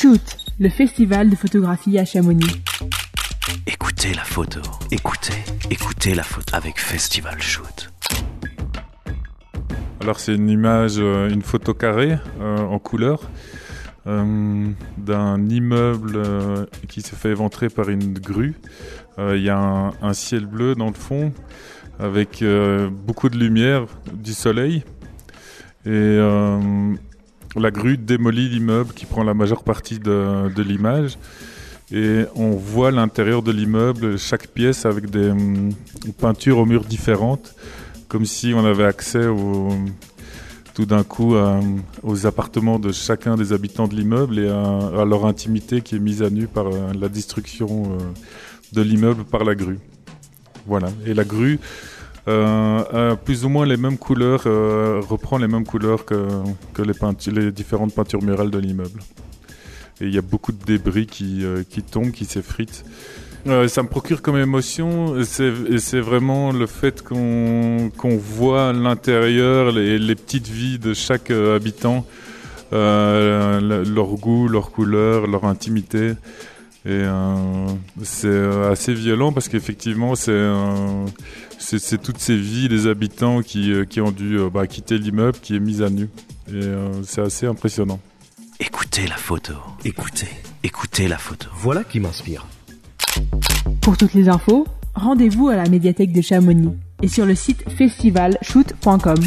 Shoot, le festival de photographie à Chamonix. Écoutez la photo. Écoutez, écoutez la photo avec Festival Shoot. Alors c'est une image, euh, une photo carrée euh, en couleur euh, d'un immeuble euh, qui se fait éventrer par une grue. Euh, Il y a un, un ciel bleu dans le fond avec euh, beaucoup de lumière, du soleil. Et euh, la grue démolit l'immeuble qui prend la majeure partie de, l'image. Et on voit l'intérieur de l'immeuble, chaque pièce avec des hum, peintures aux murs différentes, comme si on avait accès tout d'un coup aux appartements de chacun des habitants de l'immeuble et à, à leur intimité qui est mise à nu par euh, la destruction euh, de l'immeuble par la grue. Voilà. Et la grue euh, a plus ou moins les mêmes couleurs, euh, reprend les mêmes couleurs que, les, différentes peintures murales de l'immeuble. Et il y a beaucoup de débris qui, euh, qui tombent, qui s'effritent. Euh, ça me procure comme émotion, et c'est vraiment le fait qu'on qu'on voit l'intérieur, les, les petites vies de chaque euh, habitant, euh, le- leur goût, leur couleur, leur intimité. Et euh, c'est euh, assez violent parce qu'effectivement, c'est euh, c'est toutes ces vies des habitants qui, qui ont dû euh, bah, quitter l'immeuble, qui est mise à nu. Et euh, c'est assez impressionnant. Écoutez la photo. Écoutez, écoutez la photo. Voilà qui m'inspire. Pour toutes les infos, rendez-vous à la médiathèque de Chamonix et sur le site festivalshoot.com.